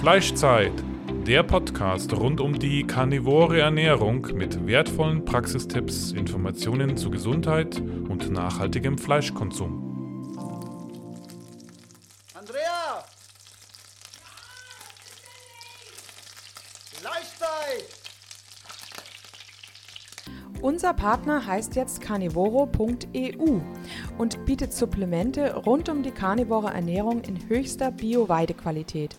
Fleischzeit, der Podcast rund um die karnivore Ernährung mit wertvollen Praxistipps, Informationen zu Gesundheit und nachhaltigem Fleischkonsum. Andrea! Fleischzeit! Unser Partner heißt jetzt carnivoro.eu und bietet Supplemente rund um die karnivore Ernährung in höchster Bio-Weidequalität.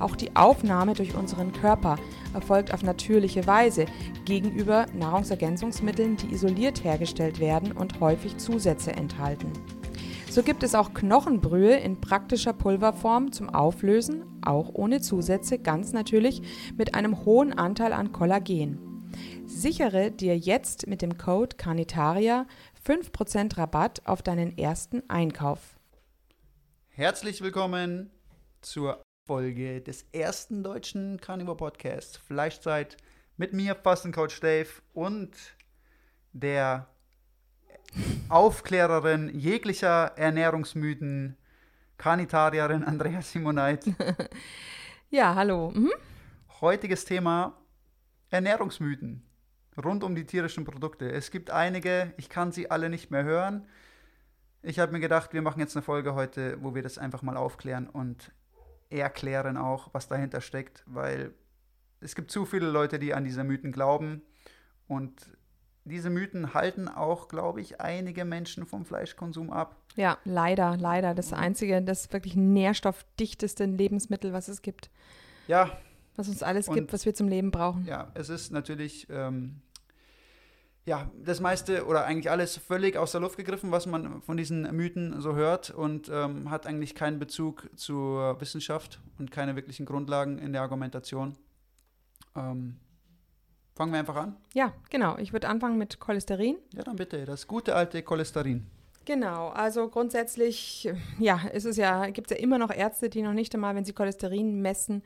Auch die Aufnahme durch unseren Körper erfolgt auf natürliche Weise gegenüber Nahrungsergänzungsmitteln, die isoliert hergestellt werden und häufig Zusätze enthalten. So gibt es auch Knochenbrühe in praktischer Pulverform zum Auflösen, auch ohne Zusätze, ganz natürlich mit einem hohen Anteil an Kollagen. Sichere dir jetzt mit dem Code Carnitaria 5% Rabatt auf deinen ersten Einkauf. Herzlich willkommen zur Folge des ersten deutschen Carnivore Podcasts Fleischzeit mit mir, Fastencoach Dave und der Aufklärerin jeglicher Ernährungsmythen, Carnitarierin Andrea Simoneit. Ja, hallo. Mhm. Heutiges Thema Ernährungsmythen rund um die tierischen Produkte. Es gibt einige, ich kann sie alle nicht mehr hören. Ich habe mir gedacht, wir machen jetzt eine Folge heute, wo wir das einfach mal aufklären und erklären auch, was dahinter steckt, weil es gibt zu viele Leute, die an diese Mythen glauben und diese Mythen halten auch, glaube ich, einige Menschen vom Fleischkonsum ab. Ja, leider, leider. Das einzige, das wirklich nährstoffdichteste Lebensmittel, was es gibt. Ja. Was uns alles Und- gibt, was wir zum Leben brauchen. Ja, es ist natürlich, ähm, ja, das meiste oder eigentlich alles völlig aus der Luft gegriffen, was man von diesen Mythen so hört und ähm, hat eigentlich keinen Bezug zur Wissenschaft und keine wirklichen Grundlagen in der Argumentation. Ähm, fangen wir einfach an. Ja, genau. Ich würde anfangen mit Cholesterin. Ja, dann bitte, das gute alte Cholesterin. Genau, also grundsätzlich, ja, es ist ja, gibt es ja immer noch Ärzte, die noch nicht einmal, wenn sie Cholesterin messen,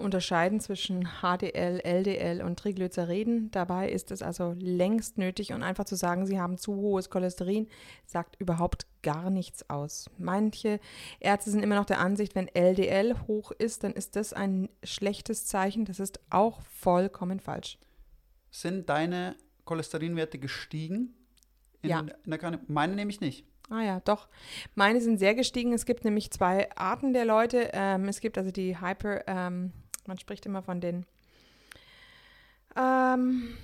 unterscheiden zwischen HDL, LDL und Triglyceriden. Dabei ist es also längst nötig und einfach zu sagen, sie haben zu hohes Cholesterin, sagt überhaupt gar nichts aus. Manche Ärzte sind immer noch der Ansicht, wenn LDL hoch ist, dann ist das ein schlechtes Zeichen. Das ist auch vollkommen falsch. Sind deine Cholesterinwerte gestiegen? In, Ja. In der? Meine nämlich nicht. Ah ja, doch. Meine sind sehr gestiegen. Es gibt nämlich zwei Arten der Leute. Ähm, es gibt also die Hyper, ähm, man spricht immer von den, ähm,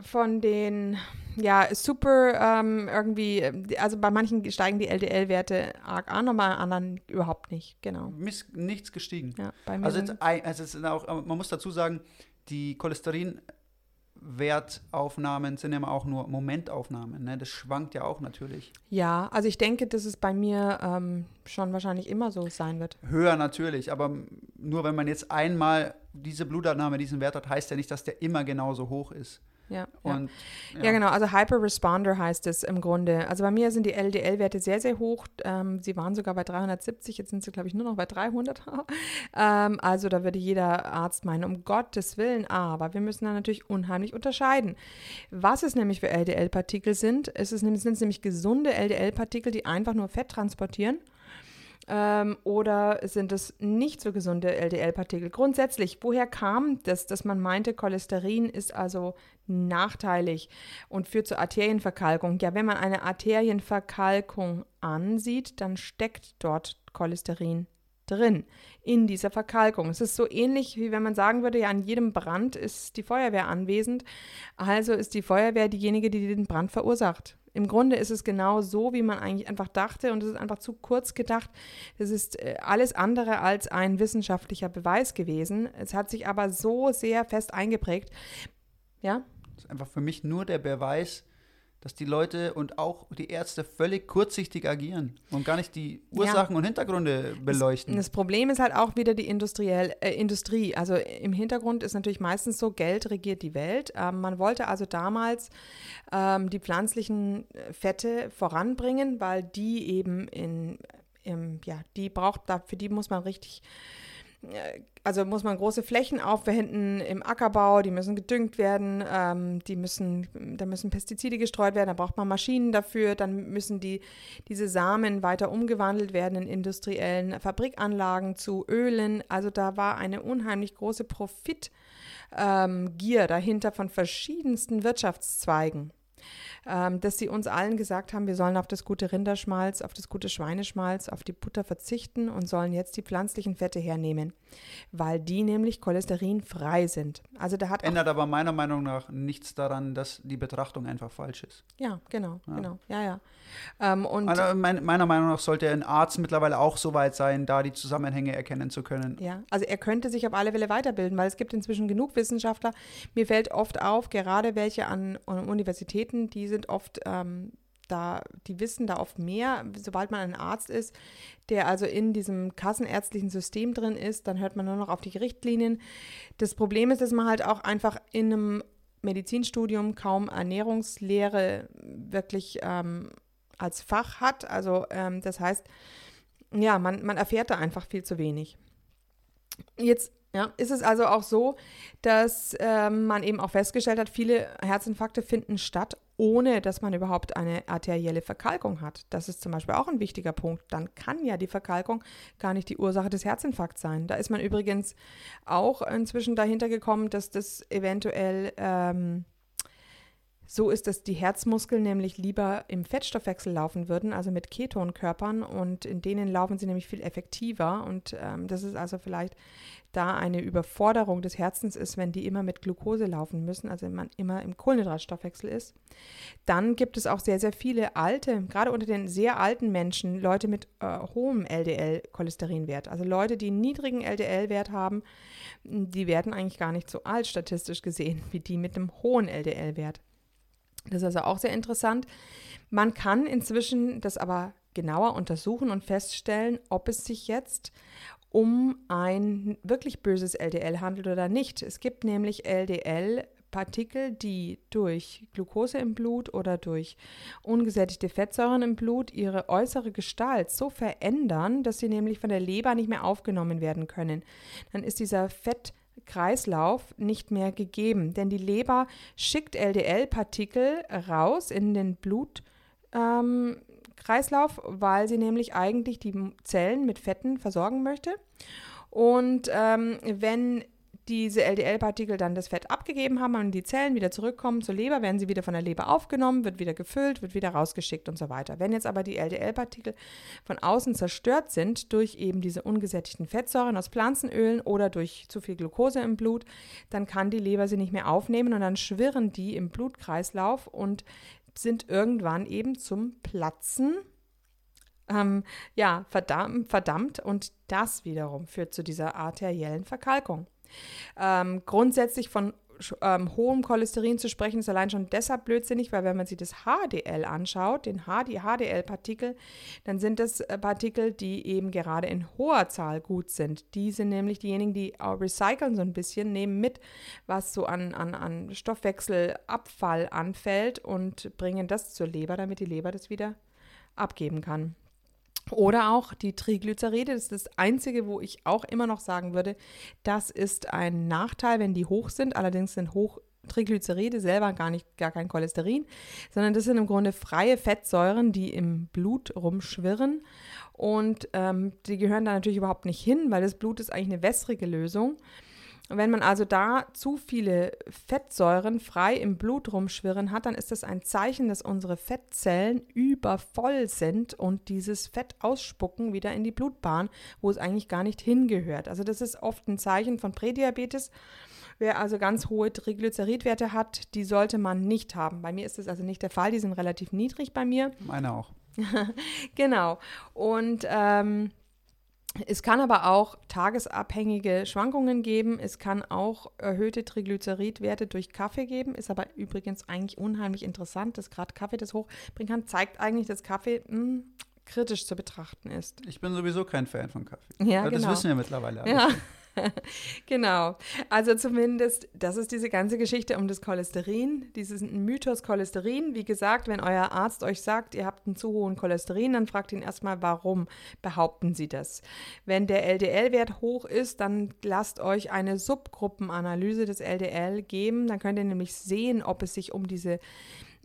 von den, ja, super ähm, irgendwie, also bei manchen steigen die LDL-Werte arg an, aber bei anderen überhaupt nicht. Genau. Miss, nichts gestiegen. Ja, Also, jetzt, also es sind auch, man muss dazu sagen, die Cholesterinwertaufnahmen sind ja immer auch nur Momentaufnahmen. Ne? Das schwankt ja auch natürlich. ja, also ich denke, dass es bei mir ähm, schon wahrscheinlich immer so sein wird. Höher natürlich, aber nur wenn man jetzt einmal diese Blutabnahme, diesen Wert hat, heißt ja nicht, dass der immer genauso hoch ist. Ja, ja. Und Ja. genau. Also Hyper-Responder heißt es im Grunde. Also bei mir sind die LDL-Werte sehr, sehr hoch. Ähm, sie waren sogar bei 370, jetzt sind sie, glaube ich, nur noch bei 300. ähm, also da würde jeder Arzt meinen, um Gottes Willen. Aber wir müssen da natürlich unheimlich unterscheiden. Was es nämlich für LDL-Partikel sind, es ist, nämlich- sind es nämlich gesunde LDL-Partikel, die einfach nur Fett transportieren. Ähm, oder sind es nicht so gesunde LDL-Partikel? Grundsätzlich, woher kam das, dass man meinte, Cholesterin ist also nachteilig und führt zur Arterienverkalkung? Ja, wenn man eine Arterienverkalkung ansieht, dann steckt dort Cholesterin drin in dieser Verkalkung. Es ist so ähnlich, wie wenn man sagen würde, ja, an jedem Brand ist die Feuerwehr anwesend. Also ist die Feuerwehr diejenige, die den Brand verursacht. Im Grunde ist es genau so, wie man eigentlich einfach dachte und es ist einfach zu kurz gedacht. Es ist äh, alles andere als ein wissenschaftlicher Beweis gewesen. Es hat sich aber so sehr fest eingeprägt. Ja, das ist einfach für mich nur der Beweis, dass die Leute und auch die Ärzte völlig kurzsichtig agieren und gar nicht die Ursachen ja. und Hintergründe beleuchten. Das, das, Problem ist halt auch wieder die industriell, äh, Industrie. Also im Hintergrund ist natürlich meistens so, Geld regiert die Welt. Ähm, man wollte also damals ähm, die pflanzlichen Fette voranbringen, weil die eben in, im, ja, die braucht, für die muss man richtig also muss man große Flächen aufwenden im Ackerbau, die müssen gedüngt werden, ähm, die müssen, da müssen Pestizide gestreut werden, da braucht man Maschinen dafür, dann müssen die, diese Samen weiter umgewandelt werden in industriellen Fabrikanlagen zu Ölen. Also da war eine unheimlich große Profitgier ähm, dahinter von verschiedensten Wirtschaftszweigen ähm, dass sie uns allen gesagt haben, wir sollen auf das gute Rinderschmalz, auf das gute Schweineschmalz, auf die Butter verzichten und sollen jetzt die pflanzlichen Fette hernehmen, weil die nämlich cholesterinfrei sind. Also da hat ändert aber meiner Meinung nach nichts daran, dass die Betrachtung einfach falsch ist. Ja, genau, ja. genau, ja, ja. Ähm, und meiner, meiner Meinung nach sollte ein Arzt mittlerweile auch so weit sein, da die Zusammenhänge erkennen zu können. Ja, also er könnte sich auf alle Fälle weiterbilden, weil es gibt inzwischen genug Wissenschaftler. Mir fällt oft auf, gerade welche an Universitäten, die sind oft ähm, da, die wissen da oft mehr, sobald man ein Arzt ist, der also in diesem kassenärztlichen System drin ist, dann hört man nur noch auf die Richtlinien. Das Problem ist, dass man halt auch einfach in einem Medizinstudium kaum Ernährungslehre wirklich ähm, als Fach hat. Also ähm, das heißt, ja, man, man erfährt da einfach viel zu wenig. Jetzt ja, ist es also auch so, dass ähm, man eben auch festgestellt hat, viele Herzinfarkte finden statt, ohne dass man überhaupt eine arterielle Verkalkung hat. Das ist zum Beispiel auch ein wichtiger Punkt. Dann kann ja die Verkalkung gar nicht die Ursache des Herzinfarkts sein. Da ist man übrigens auch inzwischen dahinter gekommen, dass das eventuell ähm, so ist, dass die Herzmuskeln nämlich lieber im Fettstoffwechsel laufen würden, also mit Ketonkörpern und in denen laufen sie nämlich viel effektiver und ähm, das ist also vielleicht da eine Überforderung des Herzens ist, wenn die immer mit Glucose laufen müssen, also wenn man immer im Kohlenhydratstoffwechsel ist. Dann gibt es auch sehr, sehr viele alte, gerade unter den sehr alten Menschen, Leute mit äh, hohem LDL-Cholesterinwert, also Leute, die einen niedrigen LDL-Wert haben, die werden eigentlich gar nicht so alt statistisch gesehen wie die mit einem hohen LDL-Wert. Das ist also auch sehr interessant. Man kann inzwischen das aber genauer untersuchen und feststellen, ob es sich jetzt um ein wirklich böses LDL handelt oder nicht. Es gibt nämlich LDL Partikel, die durch Glucose im Blut oder durch ungesättigte Fettsäuren im Blut ihre äußere Gestalt so verändern, dass sie nämlich von der Leber nicht mehr aufgenommen werden können. Dann ist dieser Fett Kreislauf nicht mehr gegeben, denn die Leber schickt LDL-Partikel raus in den Blutkreislauf, ähm, weil sie nämlich eigentlich die Zellen mit Fetten versorgen möchte. Und ähm, wenn diese LDL-Partikel dann das Fett abgegeben haben und die Zellen wieder zurückkommen zur Leber, werden sie wieder von der Leber aufgenommen, wird wieder gefüllt, wird wieder rausgeschickt und so weiter. Wenn jetzt aber die LDL-Partikel von außen zerstört sind durch eben diese ungesättigten Fettsäuren aus Pflanzenölen oder durch zu viel Glucose im Blut, dann kann die Leber sie nicht mehr aufnehmen und dann schwirren die im Blutkreislauf und sind irgendwann eben zum Platzen ähm, ja, verdammt, verdammt und das wiederum führt zu dieser arteriellen Verkalkung. Ähm, grundsätzlich von ähm, hohem Cholesterin zu sprechen, ist allein schon deshalb blödsinnig, weil wenn man sich das HDL anschaut, den HD, HDL-Partikel, dann sind das äh, Partikel, die eben gerade in hoher Zahl gut sind. Die sind nämlich diejenigen, die auch recyceln so ein bisschen, nehmen mit, was so an, an, an Stoffwechselabfall anfällt und bringen das zur Leber, damit die Leber das wieder abgeben kann. Oder auch die Triglyceride, das ist das Einzige, wo ich auch immer noch sagen würde, das ist ein Nachteil, wenn die hoch sind. Allerdings sind hoch Triglyceride selber gar nicht gar kein Cholesterin, sondern das sind im Grunde freie Fettsäuren, die im Blut rumschwirren. Und ähm, die gehören da natürlich überhaupt nicht hin, weil das Blut ist eigentlich eine wässrige Lösung. Wenn man also da zu viele Fettsäuren frei im Blut rumschwirren hat, dann ist das ein Zeichen, dass unsere Fettzellen übervoll sind und dieses Fett ausspucken wieder in die Blutbahn, wo es eigentlich gar nicht hingehört. Also das ist oft ein Zeichen von Prädiabetes. Wer also ganz hohe Triglyceridwerte hat, die sollte man nicht haben. Bei mir ist das also nicht der Fall, die sind relativ niedrig bei mir. Meine auch. genau. Und ähm, Es kann aber auch tagesabhängige Schwankungen geben. Es kann auch erhöhte Triglyceridwerte durch Kaffee geben. Ist aber übrigens eigentlich unheimlich interessant, dass gerade Kaffee das hochbringen kann. Zeigt eigentlich, dass Kaffee mh, hm, kritisch zu betrachten ist. Ich bin sowieso kein Fan von Kaffee. Ja, das genau. wissen wir mittlerweile. Ja. genau. Also zumindest, das ist diese ganze Geschichte um das Cholesterin, dieses Mythos Cholesterin. Wie gesagt, wenn euer Arzt euch sagt, ihr habt einen zu hohen Cholesterin, dann fragt ihn erstmal, warum behaupten sie das? Wenn der LDL-Wert hoch ist, dann lasst euch eine Subgruppenanalyse des LDL geben. Dann könnt ihr nämlich sehen, ob es sich um diese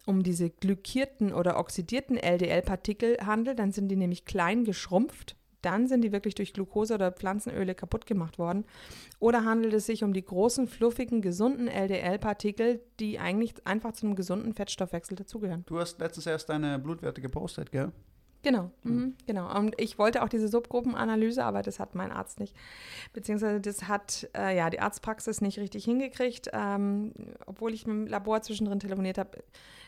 um diese glykierten oder oxidierten LDL-Partikel handelt, dann sind die nämlich klein geschrumpft dann sind die wirklich durch Glucose oder Pflanzenöle kaputt gemacht worden. Oder handelt es sich um die großen, fluffigen, gesunden LDL-Partikel, die eigentlich einfach zu einem gesunden Fettstoffwechsel dazugehören? Du hast letztens erst deine Blutwerte gepostet, gell? Genau, mhm, genau. Und ich wollte auch diese Subgruppenanalyse, aber das hat mein Arzt nicht. Beziehungsweise das hat äh, ja die Arztpraxis nicht richtig hingekriegt, ähm, obwohl ich mit dem Labor zwischendrin telefoniert habe.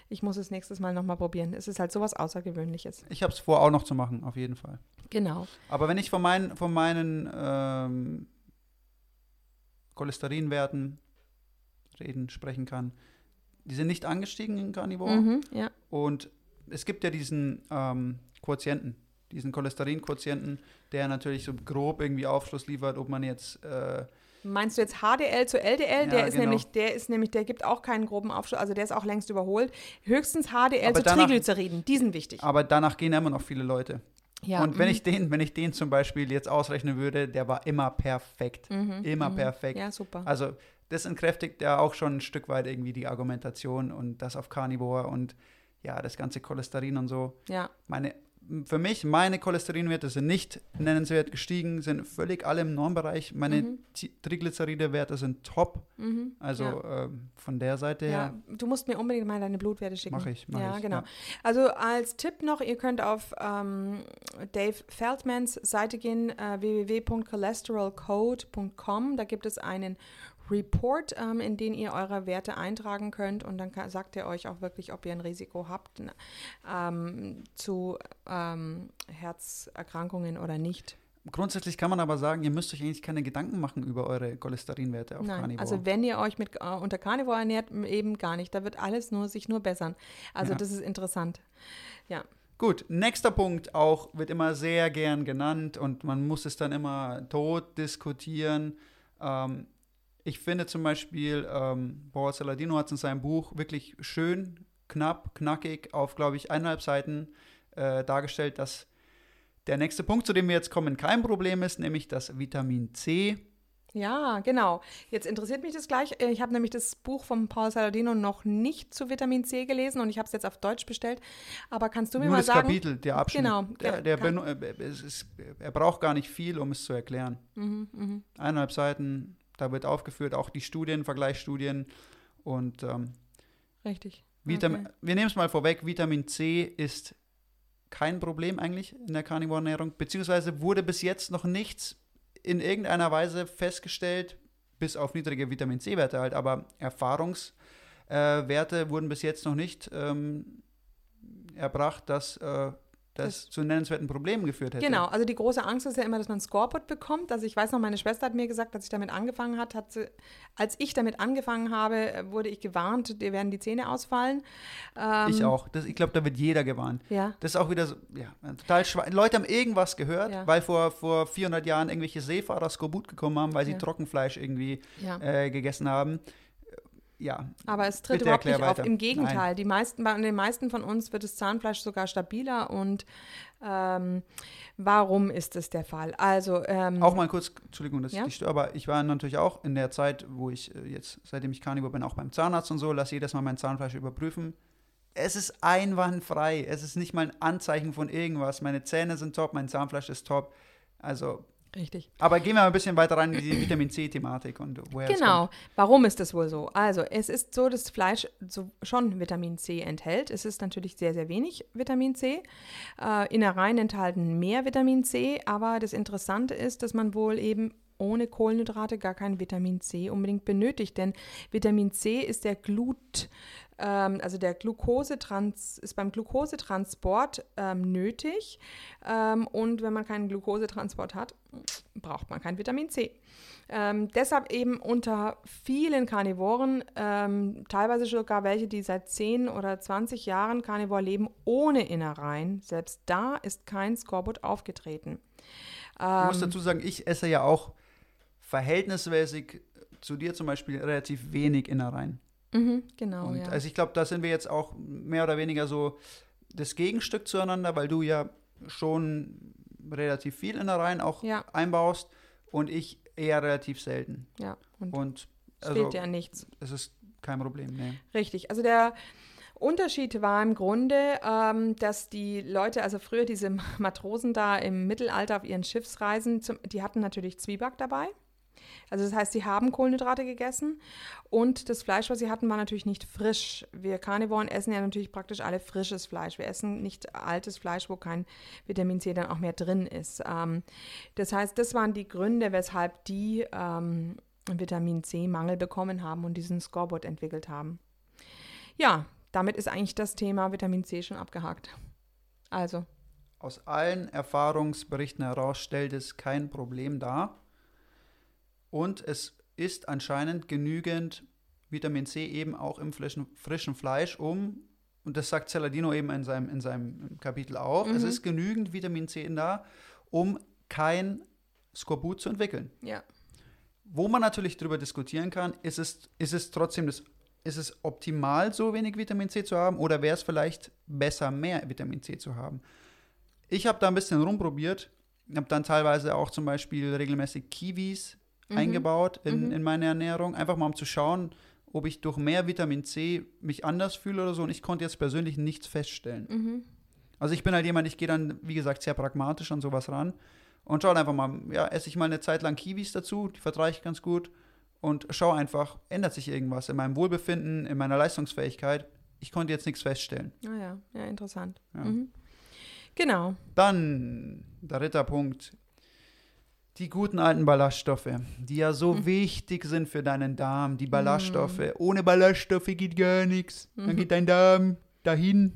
Ich muss es nächstes Mal nochmal probieren. Es ist halt sowas Außergewöhnliches. Ich habe es vor, auch noch zu machen, auf jeden Fall. Genau. Aber wenn ich von, mein, von meinen ähm, Cholesterinwerten reden, sprechen kann, die sind nicht angestiegen in Carnivore. Mhm, ja. Und es gibt ja diesen ähm, Quotienten, diesen Cholesterin-Quotienten, der natürlich so grob irgendwie Aufschluss liefert, ob man jetzt äh, Meinst du jetzt HDL zu LDL? Ja, der ist genau. nämlich, der ist nämlich, der gibt auch keinen groben Aufschluss, also der ist auch längst überholt. Höchstens HDL Aber zu danach- Triglyceriden, die sind wichtig. aber danach gehen immer noch viele Leute. Ja, und wenn mhm. ich den, wenn ich den zum Beispiel jetzt ausrechnen würde, der war immer perfekt. Mhm, Immer mhm. perfekt. Ja, super. Also das entkräftigt ja auch schon ein Stück weit irgendwie die Argumentation und das auf Carnivore und ja, das ganze Cholesterin und so. Ja, Meine, für mich, meine Cholesterinwerte sind nicht nennenswert gestiegen, sind völlig alle im Normbereich. Meine Mhm. Triglyceride-Werte sind top. mhm. Also ja. ähm, von der Seite Ja, her du musst mir unbedingt mal deine Blutwerte schicken. mache ich. Mach ja, ich, genau. Ja. Also als Tipp noch, ihr könnt auf ähm, Dave Feldmans Seite gehen, äh, www.cholesterolcode.com. Da gibt es einen Report, ähm, in den ihr eure Werte eintragen könnt und dann kann, sagt er euch auch wirklich, ob ihr ein Risiko habt n- ähm, zu ähm, Herzerkrankungen oder nicht. Grundsätzlich kann man aber sagen, ihr müsst euch eigentlich keine Gedanken machen über eure Cholesterinwerte auf Nein, Carnivore. also wenn ihr euch mit äh, unter Carnivore ernährt, eben gar nicht. Da wird alles nur sich nur bessern. Also Ja. das ist interessant. Ja. Gut, nächster Punkt auch wird immer sehr gern genannt und man muss es dann immer tot diskutieren. Ähm, ich finde zum Beispiel, ähm, Paul Saladino hat es in seinem Buch wirklich schön, knapp, knackig auf, glaube ich, eineinhalb Seiten äh, dargestellt, dass der nächste Punkt, zu dem wir jetzt kommen, kein Problem ist, nämlich das Vitamin C. Ja, genau. Jetzt interessiert mich das gleich. Äh, Ich habe nämlich das Buch von Paul Saladino noch nicht zu Vitamin C gelesen und ich habe es jetzt auf Deutsch bestellt. Aber kannst du mir Nur mal das sagen? Kapitel, der Abschnitt. Genau, Der, der kann- benu- äh, es ist, er braucht gar nicht viel, um es zu erklären. Mhm, mhm. eineinhalb Seiten, da wird aufgeführt, auch die Studien, Vergleichsstudien. Und ähm, Richtig. Vitam Okay. wir nehmen es mal vorweg, Vitamin C ist kein Problem eigentlich in der Carnivore-Ernährung, beziehungsweise wurde bis jetzt noch nichts in irgendeiner Weise festgestellt, bis auf niedrige Vitamin C-Werte halt, aber Erfahrungswerte äh, wurden bis jetzt noch nicht ähm, erbracht, dass äh, das, Das- zu nennenswerten Problemen geführt hätte. Genau, also die große Angst ist ja immer, dass man Scorpot bekommt. Also ich weiß noch, meine Schwester hat mir gesagt, als ich damit angefangen hat, hat sie, als ich damit angefangen habe, wurde ich gewarnt, dir werden die Zähne ausfallen. Ähm, Ich auch. Das, ich glaube, da wird jeder gewarnt. Ja, Das ist auch wieder so, ja, total schwa Leute haben irgendwas gehört, Ja. weil vor, vor 400 Jahren irgendwelche Seefahrer Skorbut gekommen haben, weil sie Ja. Trockenfleisch irgendwie äh, gegessen haben. Ja, Aber es tritt Bitte überhaupt nicht auf. Im Gegenteil, die meisten, bei den meisten von uns wird das Zahnfleisch sogar stabiler. Und ähm, warum ist das der Fall? Also ähm, auch mal kurz, Entschuldigung, dass Ja? ich dich störe, aber ich war natürlich auch in der Zeit, wo ich äh, jetzt, seitdem ich Carnivore bin, auch beim Zahnarzt und so, lasse jedes Mal mein Zahnfleisch überprüfen. Es ist einwandfrei. Es ist nicht mal ein Anzeichen von irgendwas. Meine Zähne sind top, mein Zahnfleisch ist top. Also, richtig. aber gehen wir mal ein bisschen weiter rein in die Vitamin C-Thematik und woher Genau. Warum ist das wohl so? Also, es ist so, dass Fleisch so schon Vitamin C enthält. Es ist natürlich sehr, sehr wenig Vitamin C. Äh, Innereien enthalten mehr Vitamin C, aber das Interessante ist, dass man wohl eben ohne Kohlenhydrate gar kein Vitamin C unbedingt benötigt, denn Vitamin C ist der Glut, ähm, also der Glukosetrans ist beim Glukosetransport ähm, nötig ähm, und wenn man keinen Glukosetransport hat, braucht man kein Vitamin C. Ähm, deshalb eben unter vielen Karnivoren, ähm, teilweise sogar welche, die seit 10 oder 20 Jahren Karnivor leben, ohne Innereien, selbst da ist kein Skorbut aufgetreten. ich muss dazu sagen, ich esse ja auch verhältnismäßig zu dir zum Beispiel relativ wenig Innereien. Mhm, genau, Und ja. also ich glaube, da sind wir jetzt auch mehr oder weniger so das Gegenstück zueinander, weil du ja schon relativ viel Innereien auch Ja. einbaust und ich eher relativ selten. ja, und Und es also fehlt ja nichts. es ist kein Problem, nee. Richtig. Also der Unterschied war im Grunde, ähm, dass die Leute, also früher diese Matrosen da im Mittelalter auf ihren Schiffsreisen, zum, die hatten natürlich Zwieback dabei. Also das heißt, sie haben Kohlenhydrate gegessen und das Fleisch, was sie hatten, war natürlich nicht frisch. Wir Karnivoren essen ja natürlich praktisch alle frisches Fleisch. Wir essen nicht altes Fleisch, wo kein Vitamin C dann auch mehr drin ist. Ähm, das heißt, das waren die Gründe, weshalb die ähm, Vitamin C-Mangel bekommen haben und diesen Scoreboard entwickelt haben. Ja, damit ist eigentlich das Thema Vitamin C schon abgehakt. Also, Aus allen Erfahrungsberichten heraus stellt es kein Problem dar. Und es ist anscheinend genügend Vitamin C eben auch im frischen, Fleisch, um, und das sagt Celadino eben in seinem, in seinem Kapitel auch, es Mhm. ist genügend Vitamin C da, um kein Skorbut zu entwickeln. ja. Wo man natürlich darüber diskutieren kann, ist es, ist es trotzdem das, ist es optimal, so wenig Vitamin C zu haben oder wäre es vielleicht besser, mehr Vitamin C zu haben? Ich habe da ein bisschen rumprobiert, habe dann teilweise auch zum Beispiel regelmäßig Kiwis Mhm. eingebaut in, Mhm. in meine Ernährung, einfach mal um zu schauen, ob ich durch mehr Vitamin C mich anders fühle oder so. Und ich konnte jetzt persönlich nichts feststellen. Mhm. Also ich bin halt jemand, ich gehe dann, wie gesagt, sehr pragmatisch an sowas ran und schaue einfach mal, ja, esse ich mal eine Zeit lang Kiwis dazu, die vertrage ich ganz gut und schaue einfach, ändert sich irgendwas in meinem Wohlbefinden, in meiner Leistungsfähigkeit. Ich konnte jetzt nichts feststellen. Ah ja, ja, interessant. Ja. Mhm. Genau. Dann, der dritte Punkt, die guten alten Ballaststoffe, die ja so Mhm. wichtig sind für deinen Darm, die Ballaststoffe. Ohne Ballaststoffe geht gar nichts. Dann Mhm. geht dein Darm dahin.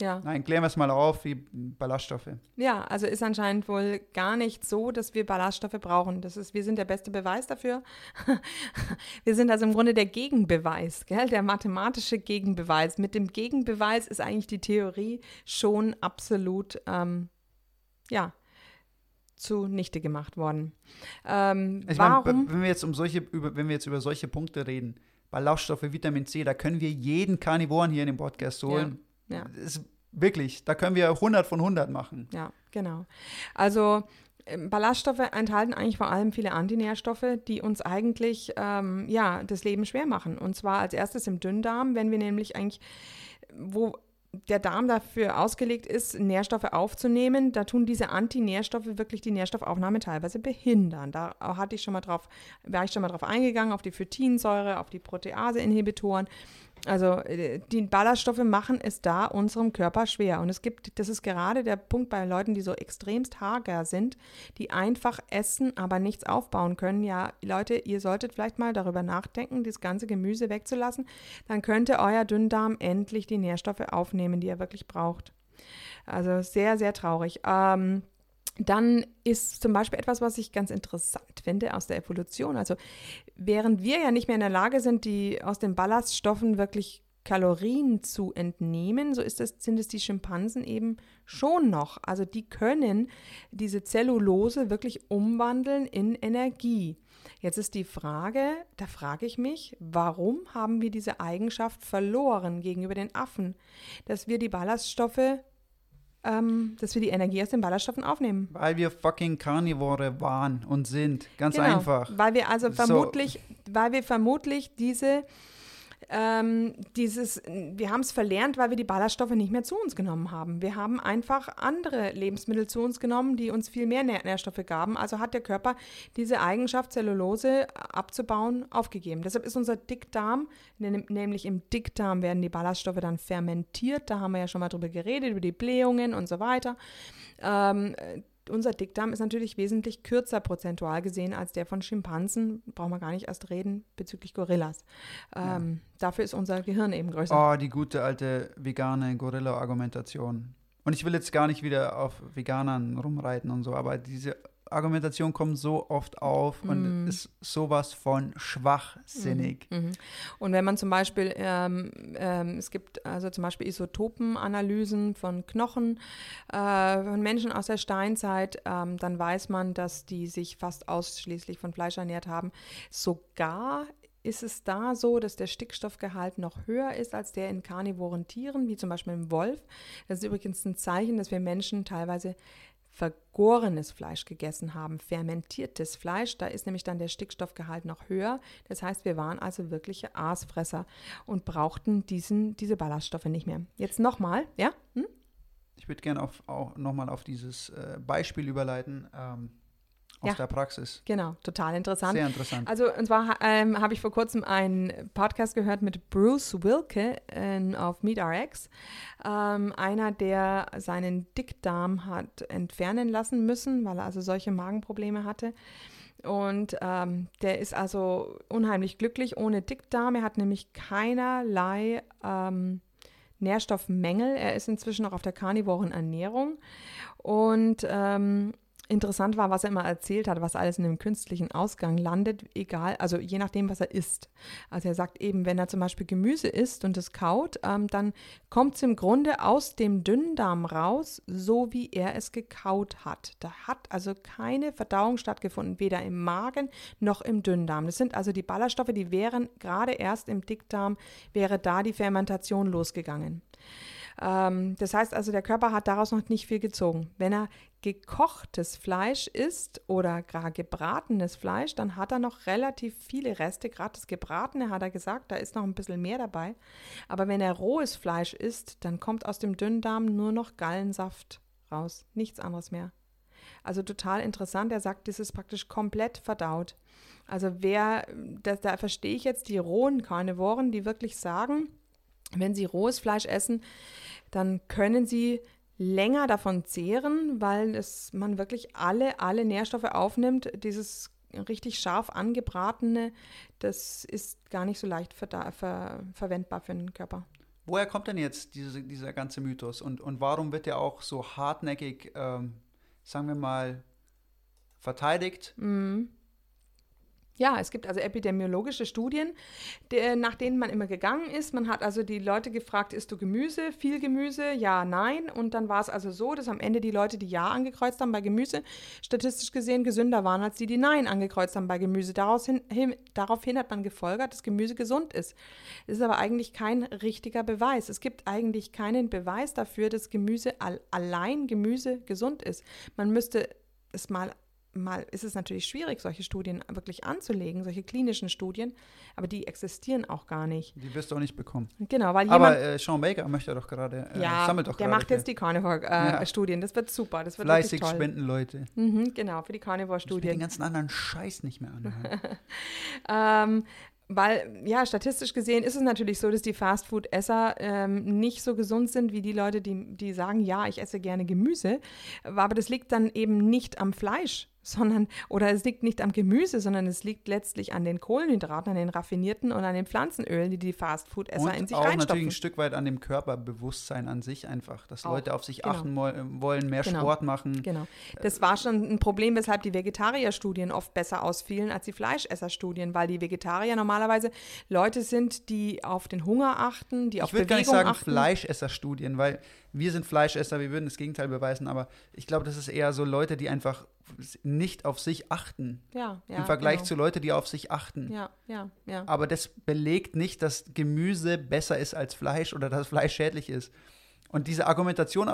Ja. Nein, klären wir es mal auf, wie Ballaststoffe. Ja, also ist anscheinend wohl gar nicht so, dass wir Ballaststoffe brauchen. Das ist, wir sind der beste Beweis dafür. wir sind also im Grunde der Gegenbeweis, gell? der mathematische Gegenbeweis. Mit dem Gegenbeweis ist eigentlich die Theorie schon absolut, ähm, ja, zunichte gemacht worden. Ähm, Ich meine, warum? wenn wir jetzt um solche, über, wenn wir jetzt über solche Punkte reden, Ballaststoffe, Vitamin C, da können wir jeden Karnivoren hier in dem Podcast holen. ja. Das Ist, wirklich, da können wir 100 von 100 machen. Ja, genau. Also ähm, Ballaststoffe enthalten eigentlich vor allem viele Antinährstoffe, die uns eigentlich ähm, ja, das Leben schwer machen. Und zwar als erstes im Dünndarm, wenn wir nämlich eigentlich, wo der Darm dafür ausgelegt ist, Nährstoffe aufzunehmen, da tun diese Antinährstoffe wirklich die Nährstoffaufnahme teilweise behindern. Da hatte ich schon mal drauf, war ich schon mal drauf eingegangen, auf die Phytinsäure, auf die Protease-Inhibitoren. Also äh, die Ballaststoffe machen es da unserem Körper schwer. Und es gibt, das ist gerade der Punkt bei Leuten, die so extremst hager sind, die einfach essen, aber nichts aufbauen können. Ja, Leute, ihr solltet vielleicht mal darüber nachdenken, das ganze Gemüse wegzulassen. Dann könnte euer Dünndarm endlich die Nährstoffe aufnehmen, die er wirklich braucht. Also sehr, sehr traurig. Ähm, dann ist zum Beispiel etwas, was ich ganz interessant finde aus der Evolution. Also während wir ja nicht mehr in der Lage sind, die aus den Ballaststoffen wirklich Kalorien zu entnehmen, so ist es, sind es die Schimpansen eben schon noch. Also die können diese Zellulose wirklich umwandeln in Energie. Jetzt ist die Frage, da frage ich mich, warum haben wir diese Eigenschaft verloren gegenüber den Affen, dass wir die Ballaststoffe ähm, dass wir die Energie aus den Ballaststoffen aufnehmen. Weil wir fucking Karnivore waren und sind. Ganz Genau, einfach. Weil wir also So. vermutlich, weil wir vermutlich diese, ähm, dieses, wir haben es verlernt, weil wir die Ballaststoffe nicht mehr zu uns genommen haben. Wir haben einfach andere Lebensmittel zu uns genommen, die uns viel mehr Nähr Nährstoffe gaben. Also hat der Körper diese Eigenschaft, Zellulose abzubauen, aufgegeben. Deshalb ist unser Dickdarm, nämlich im Dickdarm werden die Ballaststoffe dann fermentiert. Da haben wir ja schon mal drüber geredet, über die Blähungen und so weiter. Ähm, unser Dickdarm ist natürlich wesentlich kürzer prozentual gesehen als der von Schimpansen. Brauchen wir gar nicht erst reden bezüglich Gorillas. Ähm, ja. Dafür ist unser Gehirn eben größer. Oh, die gute alte vegane Gorilla-Argumentation. Und ich will jetzt gar nicht wieder auf Veganern rumreiten und so, aber diese Argumentation kommt so oft auf und mm. ist sowas von schwachsinnig. Mm. Mm. Und wenn man zum Beispiel, ähm, ähm, es gibt also zum Beispiel Isotopenanalysen von Knochen äh, von Menschen aus der Steinzeit, ähm, dann weiß man, dass die sich fast ausschließlich von Fleisch ernährt haben. Sogar ist es da so, dass der Stickstoffgehalt noch höher ist als der in karnivoren Tieren, wie zum Beispiel im Wolf. Das ist übrigens ein Zeichen, dass wir Menschen teilweise vergorenes Fleisch gegessen haben, fermentiertes Fleisch, da ist nämlich dann der Stickstoffgehalt noch höher. Das heißt, wir waren also wirkliche Aasfresser und brauchten diesen, diese Ballaststoffe nicht mehr. Jetzt nochmal, ja? Hm? Ich würde gerne auch nochmal auf dieses äh, Beispiel überleiten. Ähm aus ja, der Praxis. Genau, total interessant. Sehr interessant. Also, und zwar ähm, habe ich vor kurzem einen Podcast gehört mit Bruce Wilke in, auf MeetRx. Ähm, einer, der seinen Dickdarm hat entfernen lassen müssen, weil er also solche Magenprobleme hatte. Und ähm, der ist also unheimlich glücklich ohne Dickdarm. Er hat nämlich keinerlei ähm, Nährstoffmängel. Er ist inzwischen auch auf der karnivoren Ernährung. Und ähm, interessant war, was er immer erzählt hat, was alles in dem künstlichen Ausgang landet, egal, also je nachdem, was er isst. Also er sagt eben, wenn er zum Beispiel Gemüse isst und es kaut, ähm, dann kommt es im Grunde aus dem Dünndarm raus, so wie er es gekaut hat. Da hat also keine Verdauung stattgefunden, weder im Magen noch im Dünndarm. Das sind also die Ballaststoffe, die wären gerade erst im Dickdarm, wäre da die Fermentation losgegangen. Ähm, das heißt also, der Körper hat daraus noch nicht viel gezogen. Wenn er gekochtes Fleisch isst oder gar gebratenes Fleisch, dann hat er noch relativ viele Reste. Gerade das Gebratene hat er gesagt, da ist noch ein bisschen mehr dabei. Aber wenn er rohes Fleisch isst, dann kommt aus dem Dünndarm nur noch Gallensaft raus, nichts anderes mehr. Also total interessant. Er sagt, das ist praktisch komplett verdaut. Also wer, da, da verstehe ich jetzt die rohen Karnivoren, die wirklich sagen, wenn sie rohes Fleisch essen, dann können sie länger davon zehren, weil es, man wirklich alle, alle Nährstoffe aufnimmt. Dieses richtig scharf angebratene, das ist gar nicht so leicht ver ver verwendbar für den Körper. Woher kommt denn jetzt diese, dieser ganze Mythos und, und warum wird er auch so hartnäckig, ähm, sagen wir mal, verteidigt? Mhm. Ja, es gibt also epidemiologische Studien, der, nach denen man immer gegangen ist. Man hat also die Leute gefragt, isst du Gemüse, viel Gemüse, ja, nein. Und dann war es also so, dass am Ende die Leute, die Ja angekreuzt haben bei Gemüse, statistisch gesehen gesünder waren als die, die Nein angekreuzt haben bei Gemüse. Daraus hin, daraufhin hat man gefolgert, dass Gemüse gesund ist. Das ist aber eigentlich kein richtiger Beweis. Es gibt eigentlich keinen Beweis dafür, dass Gemüse allein Gemüse gesund ist. Man müsste es mal mal ist es natürlich schwierig, solche Studien wirklich anzulegen, solche klinischen Studien, aber die existieren auch gar nicht. Die wirst du auch nicht bekommen. Genau, weil jemand, Aber äh, Sean Baker möchte doch gerade, äh, ja, sammelt doch der macht jetzt die Carnivore-Studien, äh, ja. das wird super, das wird Fleißig toll. spenden Leute. Mhm, genau, für die Carnivore-Studien. den ganzen anderen Scheiß nicht mehr anhören. ähm, weil, ja, statistisch gesehen ist es natürlich so, dass die Fastfood-Esser ähm, nicht so gesund sind wie die Leute, die, die sagen, ja, ich esse gerne Gemüse. Aber das liegt dann eben nicht am Fleisch, sondern, oder es liegt nicht am Gemüse, sondern es liegt letztlich an den Kohlenhydraten, an den raffinierten und an den Pflanzenölen, die die Fastfood-Esser in sich auch reinstopfen. natürlich ein Stück weit an dem Körperbewusstsein an sich einfach, dass auch, Leute auf sich genau. achten wollen, mehr genau. Sport machen. Genau. Das war schon ein Problem, weshalb die Vegetarier-Studien oft besser ausfielen als die Fleischesser-Studien, weil die Vegetarier normalerweise Leute sind, die auf den Hunger achten, die auf Bewegung achten. Ich würde gar nicht sagen Fleischesser-Studien, weil wir sind Fleischesser, wir würden das Gegenteil beweisen, aber ich glaube, das ist eher so Leute, die einfach nicht auf sich achten. Ja, ja. Im Vergleich genau. zu Leuten, die auf sich achten. Ja, ja, ja. Aber das belegt nicht, dass Gemüse besser ist als Fleisch oder dass Fleisch schädlich ist. Und diese Argumentation,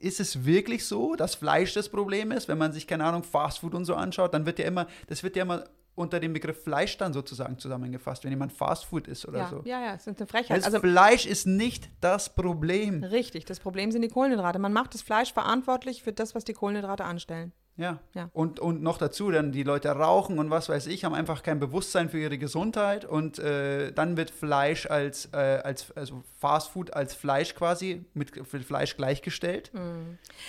ist es wirklich so, dass Fleisch das Problem ist? Wenn man sich, keine Ahnung, Fastfood und so anschaut, dann wird ja immer, das wird ja immer unter dem Begriff Fleisch dann sozusagen zusammengefasst, wenn jemand Fastfood isst oder ja, so. Ja, ja, das ist eine Frechheit. Das also, Fleisch ist nicht das Problem. Richtig, das Problem sind die Kohlenhydrate. Man macht das Fleisch verantwortlich für das, was die Kohlenhydrate anstellen. Ja. Ja. Und, und noch dazu, dann die Leute rauchen und was weiß ich, haben einfach kein Bewusstsein für ihre Gesundheit und äh, dann wird Fleisch als, äh, als also Fast Food als Fleisch quasi mit, mit Fleisch gleichgestellt.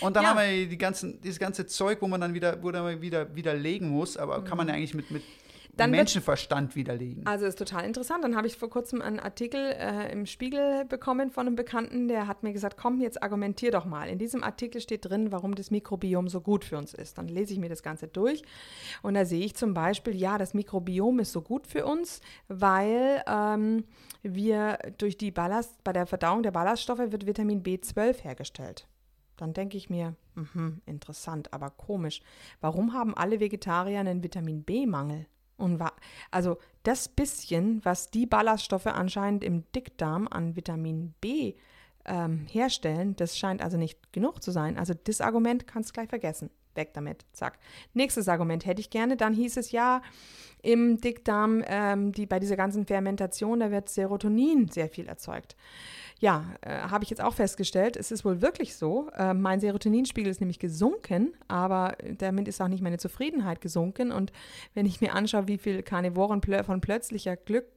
Und dann Ja. haben wir die ganzen, dieses ganze Zeug, wo man dann wieder, wo dann wieder widerlegen muss, aber kann man ja eigentlich mit, mit Dann Menschenverstand widerlegen. Also ist total interessant. Dann habe ich vor kurzem einen Artikel äh, im Spiegel bekommen von einem Bekannten, der hat mir gesagt, komm, jetzt argumentier doch mal. In diesem Artikel steht drin, warum das Mikrobiom so gut für uns ist. Dann lese ich mir das Ganze durch und da sehe ich zum Beispiel, ja, das Mikrobiom ist so gut für uns, weil ähm, wir durch die Ballast, bei der Verdauung der Ballaststoffe wird Vitamin B12 hergestellt. Dann denke ich mir, mhm, interessant, aber komisch. Warum haben alle Vegetarier einen Vitamin B-Mangel? Und wa also das bisschen, was die Ballaststoffe anscheinend im Dickdarm an Vitamin B ähm, herstellen, das scheint also nicht genug zu sein. Also das Argument kannst du gleich vergessen. Weg damit. Zack. Nächstes Argument hätte ich gerne. Dann hieß es ja, im Dickdarm, ähm, die, bei dieser ganzen Fermentation, da wird Serotonin sehr viel erzeugt. Ja, äh, habe ich jetzt auch festgestellt, es ist wohl wirklich so. Äh, mein Serotoninspiegel ist nämlich gesunken, aber damit ist auch nicht meine Zufriedenheit gesunken. Und wenn ich mir anschaue, wie viel Karnivoren von plötzlicher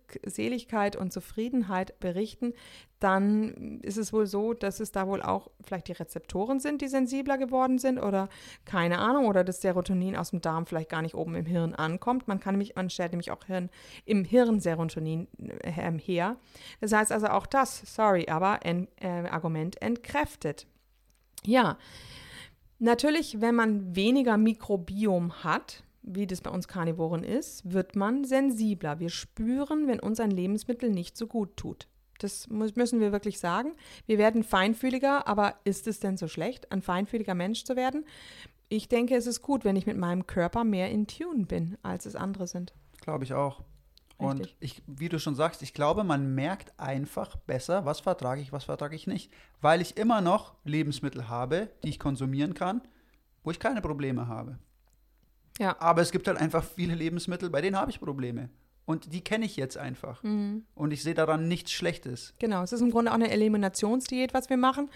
Glückseligkeit und Zufriedenheit berichten, dann ist es wohl so, dass es da wohl auch vielleicht die Rezeptoren sind, die sensibler geworden sind oder keine Ahnung, oder das Serotonin aus dem Darm vielleicht gar nicht oben im Hirn ankommt. Man kann nämlich, man stellt nämlich auch Hirn, im Hirn Serotonin äh, her. Das heißt also auch das, sorry, aber en, äh, Argument entkräftet. Ja, natürlich, wenn man weniger Mikrobiom hat, wie das bei uns Karnivoren ist, wird man sensibler. Wir spüren, wenn uns ein Lebensmittel nicht so gut tut. Das müssen wir wirklich sagen. Wir werden feinfühliger, aber ist es denn so schlecht, ein feinfühliger Mensch zu werden? Ich denke, es ist gut, wenn ich mit meinem Körper mehr in Tune bin, als es andere sind. Glaube ich auch. Und ich, wie du schon sagst, ich glaube, man merkt einfach besser, was vertrage ich, was vertrage ich nicht. Weil ich immer noch Lebensmittel habe, die ich konsumieren kann, wo ich keine Probleme habe. Ja. Aber es gibt halt einfach viele Lebensmittel, bei denen habe ich Probleme. Und die kenne ich jetzt einfach. Mhm. Und ich sehe daran nichts Schlechtes. Genau, es ist im Grunde auch eine Eliminationsdiät, was wir machen.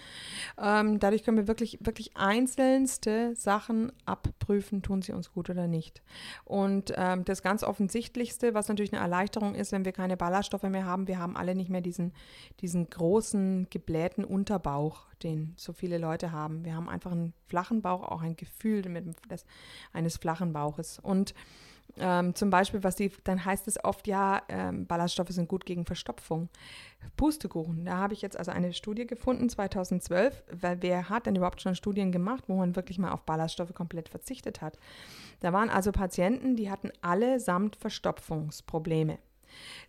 Ähm, dadurch können wir wirklich, wirklich einzelnste Sachen abprüfen, tun sie uns gut oder nicht. Und ähm, das ganz Offensichtlichste, was natürlich eine Erleichterung ist, wenn wir keine Ballaststoffe mehr haben, wir haben alle nicht mehr diesen, diesen großen, geblähten Unterbauch, den so viele Leute haben. Wir haben einfach einen flachen Bauch, auch ein Gefühl mit, des, eines flachen Bauches. Und ähm, zum Beispiel, was die, dann heißt es oft, ja, ähm, Ballaststoffe sind gut gegen Verstopfung. Pustekuchen, da habe ich jetzt also eine Studie gefunden, 2012, weil wer hat denn überhaupt schon Studien gemacht, wo man wirklich mal auf Ballaststoffe komplett verzichtet hat? Da waren also Patienten, die hatten allesamt Verstopfungsprobleme.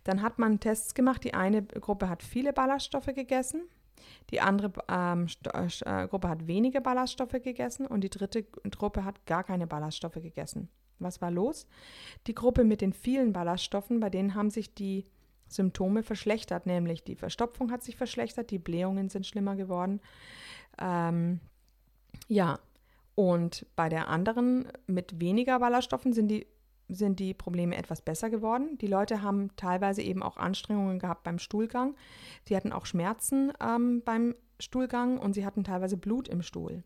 Dann hat man Tests gemacht, die eine Gruppe hat viele Ballaststoffe gegessen, die andere ähm, Sto- äh, Gruppe hat wenige Ballaststoffe gegessen und die dritte Gruppe hat gar keine Ballaststoffe gegessen. Was war los? Die Gruppe mit den vielen Ballaststoffen, bei denen haben sich die Symptome verschlechtert, nämlich die Verstopfung hat sich verschlechtert, die Blähungen sind schlimmer geworden. Ähm, ja, und bei der anderen mit weniger Ballaststoffen sind die, sind die Probleme etwas besser geworden. Die Leute haben teilweise eben auch Anstrengungen gehabt beim Stuhlgang. Sie hatten auch Schmerzen ähm, beim Stuhlgang und sie hatten teilweise Blut im Stuhl.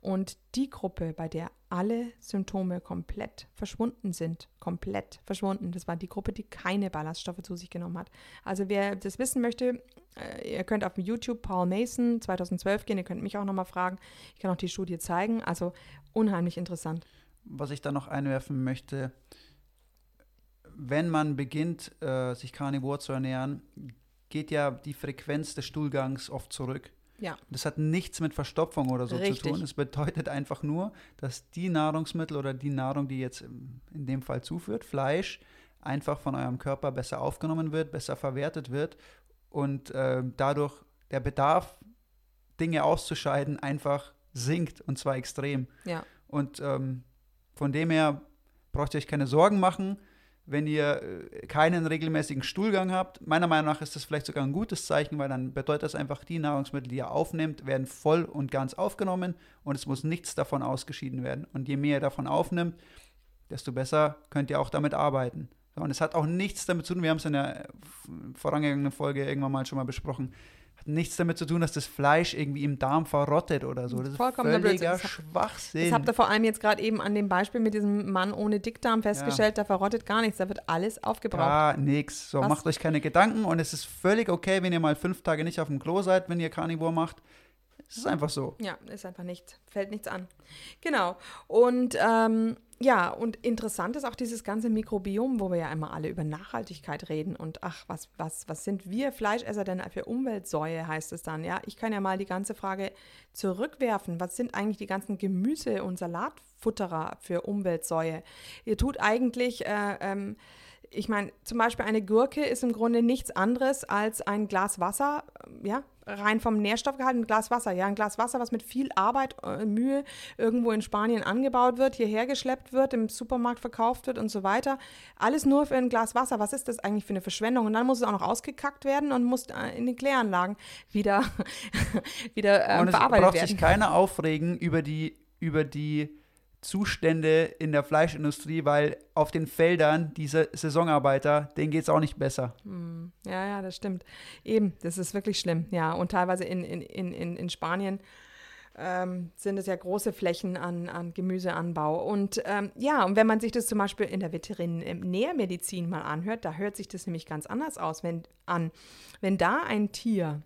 Und die Gruppe, bei der alle Symptome komplett verschwunden sind, komplett verschwunden, das war die Gruppe, die keine Ballaststoffe zu sich genommen hat. Also wer das wissen möchte, äh, ihr könnt auf YouTube Paul Mason 2012 gehen, ihr könnt mich auch nochmal fragen. Ich kann auch die Studie zeigen. Also unheimlich interessant. Was ich da noch einwerfen möchte, wenn man beginnt, äh, sich karnivor zu ernähren, geht ja die Frequenz des Stuhlgangs oft zurück. Ja. Das hat nichts mit Verstopfung oder so Richtig. zu tun. Es bedeutet einfach nur, dass die Nahrungsmittel oder die Nahrung, die jetzt in dem Fall zuführt, Fleisch, einfach von eurem Körper besser aufgenommen wird, besser verwertet wird und äh, dadurch der Bedarf, Dinge auszuscheiden, einfach sinkt und zwar extrem. Ja. Und ähm, von dem her braucht ihr euch keine Sorgen machen, wenn ihr äh, keinen regelmäßigen Stuhlgang habt. Meiner Meinung nach ist das vielleicht sogar ein gutes Zeichen, weil dann bedeutet das einfach, die Nahrungsmittel, die ihr aufnehmt, werden voll und ganz aufgenommen und es muss nichts davon ausgeschieden werden. Und je mehr ihr davon aufnimmt, desto besser könnt ihr auch damit arbeiten. Und es hat auch nichts damit zu tun, wir haben es in der äh, vorangegangenen Folge irgendwann mal schon mal besprochen, Hat nichts damit zu tun, dass das Fleisch irgendwie im Darm verrottet oder so. Das ist Vollkommener völliger Blödsinn. Schwachsinn. Das habt ihr vor allem jetzt gerade eben an dem Beispiel mit diesem Mann ohne Dickdarm festgestellt, da verrottet gar nichts, da wird alles aufgebraucht. Gar nix. So, Was? macht euch keine Gedanken und es ist völlig okay, wenn ihr mal fünf Tage nicht auf dem Klo seid, wenn ihr Carnivore macht. Es ist einfach so. Ja, ist einfach nicht, fällt nichts an. Genau. Und ähm, ja, und interessant ist auch dieses ganze Mikrobiom, wo wir ja immer alle über Nachhaltigkeit reden und ach, was, was, was sind wir Fleischesser denn für Umweltsäue, heißt es dann. Ja, ich kann ja mal die ganze Frage zurückwerfen. Was sind eigentlich die ganzen Gemüse- und Salatfutterer für Umweltsäue? Ihr tut eigentlich, äh, ähm, ich meine, zum Beispiel eine Gurke ist im Grunde nichts anderes als ein Glas Wasser, ähm, ja, rein vom Nährstoffgehalt, ein Glas Wasser, ja, ein Glas Wasser, was mit viel Arbeit, äh, Mühe irgendwo in Spanien angebaut wird, hierher geschleppt wird, im Supermarkt verkauft wird und so weiter. Alles nur für ein Glas Wasser. Was ist das eigentlich für eine Verschwendung? Und dann muss es auch noch ausgekackt werden und muss äh, in die Kläranlagen wieder, wieder ähm, und es verarbeitet braucht werden. sich keiner aufregen über die, über die Zustände in der Fleischindustrie, weil auf den Feldern diese Saisonarbeiter, denen geht es auch nicht besser. Hm, Ja, ja, das stimmt. Eben, das ist wirklich schlimm. Ja, und teilweise in, in, in, in Spanien ähm, sind es ja große Flächen an, an Gemüseanbau. Und ähm, ja, und wenn man sich das zum Beispiel in der Veterinärmedizin mal anhört, da hört sich das nämlich ganz anders aus, wenn, an. Wenn da ein Tier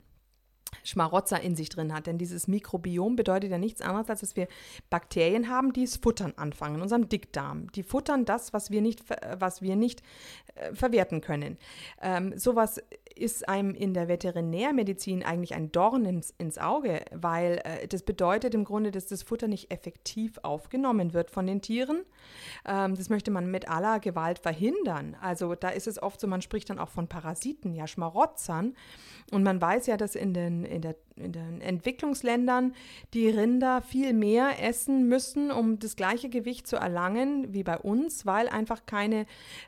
Schmarotzer in sich drin hat. Denn dieses Mikrobiom bedeutet ja nichts anderes, als dass wir Bakterien haben, die es futtern anfangen, in unserem Dickdarm. Die futtern das, was wir nicht, ver- was wir nicht äh, verwerten können. Ähm, sowas ist einem in der Veterinärmedizin eigentlich ein Dorn ins, ins Auge, weil äh, das bedeutet im Grunde, dass das Futter nicht effektiv aufgenommen wird von den Tieren. Ähm, das möchte man mit aller Gewalt verhindern. Also da ist es oft so, man spricht dann auch von Parasiten, ja Schmarotzern. Und man weiß ja, dass in den, in, der, in den Entwicklungsländern die Rinder viel mehr essen müssen, um das gleiche Gewicht zu erlangen wie bei uns, weil einfach keine,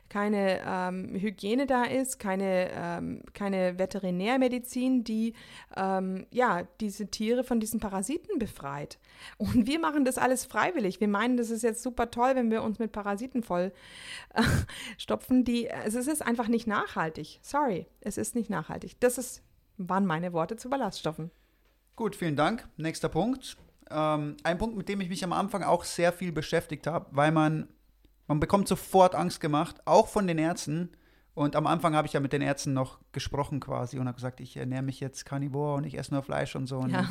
keine ähm, Hygiene da ist, keine, ähm, keine Veterinärmedizin, die ähm, ja, diese Tiere von diesen Parasiten befreit. Und wir machen das alles freiwillig. Wir meinen, das ist jetzt super toll, wenn wir uns mit Parasiten voll äh, stopfen. Die, also es ist einfach nicht nachhaltig. Sorry, es ist nicht nachhaltig. Das ist, waren meine Worte zu Ballaststoffen. Gut, vielen Dank. Nächster Punkt. Ähm, ein Punkt, mit dem ich mich am Anfang auch sehr viel beschäftigt habe, weil man, man bekommt sofort Angst gemacht, auch von den Ärzten. Und am Anfang habe ich ja mit den Ärzten noch gesprochen quasi und habe gesagt, ich ernähre mich jetzt Carnivore und ich esse nur Fleisch und so. Und Ja.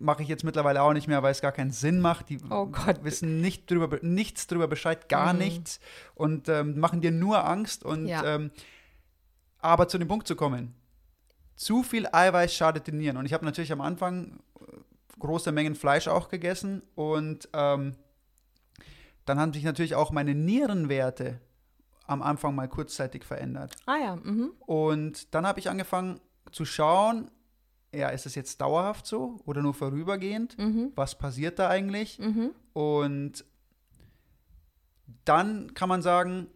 mache ich jetzt mittlerweile auch nicht mehr, weil es gar keinen Sinn macht. Die Oh Gott. wissen nicht drüber, nichts drüber Bescheid, gar Mhm. nichts und ähm, machen dir nur Angst. Und Ja. ähm, aber zu dem Punkt zu kommen, zu viel Eiweiß schadet den Nieren. Und ich habe natürlich am Anfang äh, große Mengen Fleisch auch gegessen und ähm, dann haben sich natürlich auch meine Nierenwerte am Anfang mal kurzzeitig verändert. Ah ja, mhm. Und dann habe ich angefangen zu schauen, ja, ist es jetzt dauerhaft so oder nur vorübergehend? Mhm. Was passiert da eigentlich? Mhm. Und dann kann man sagen,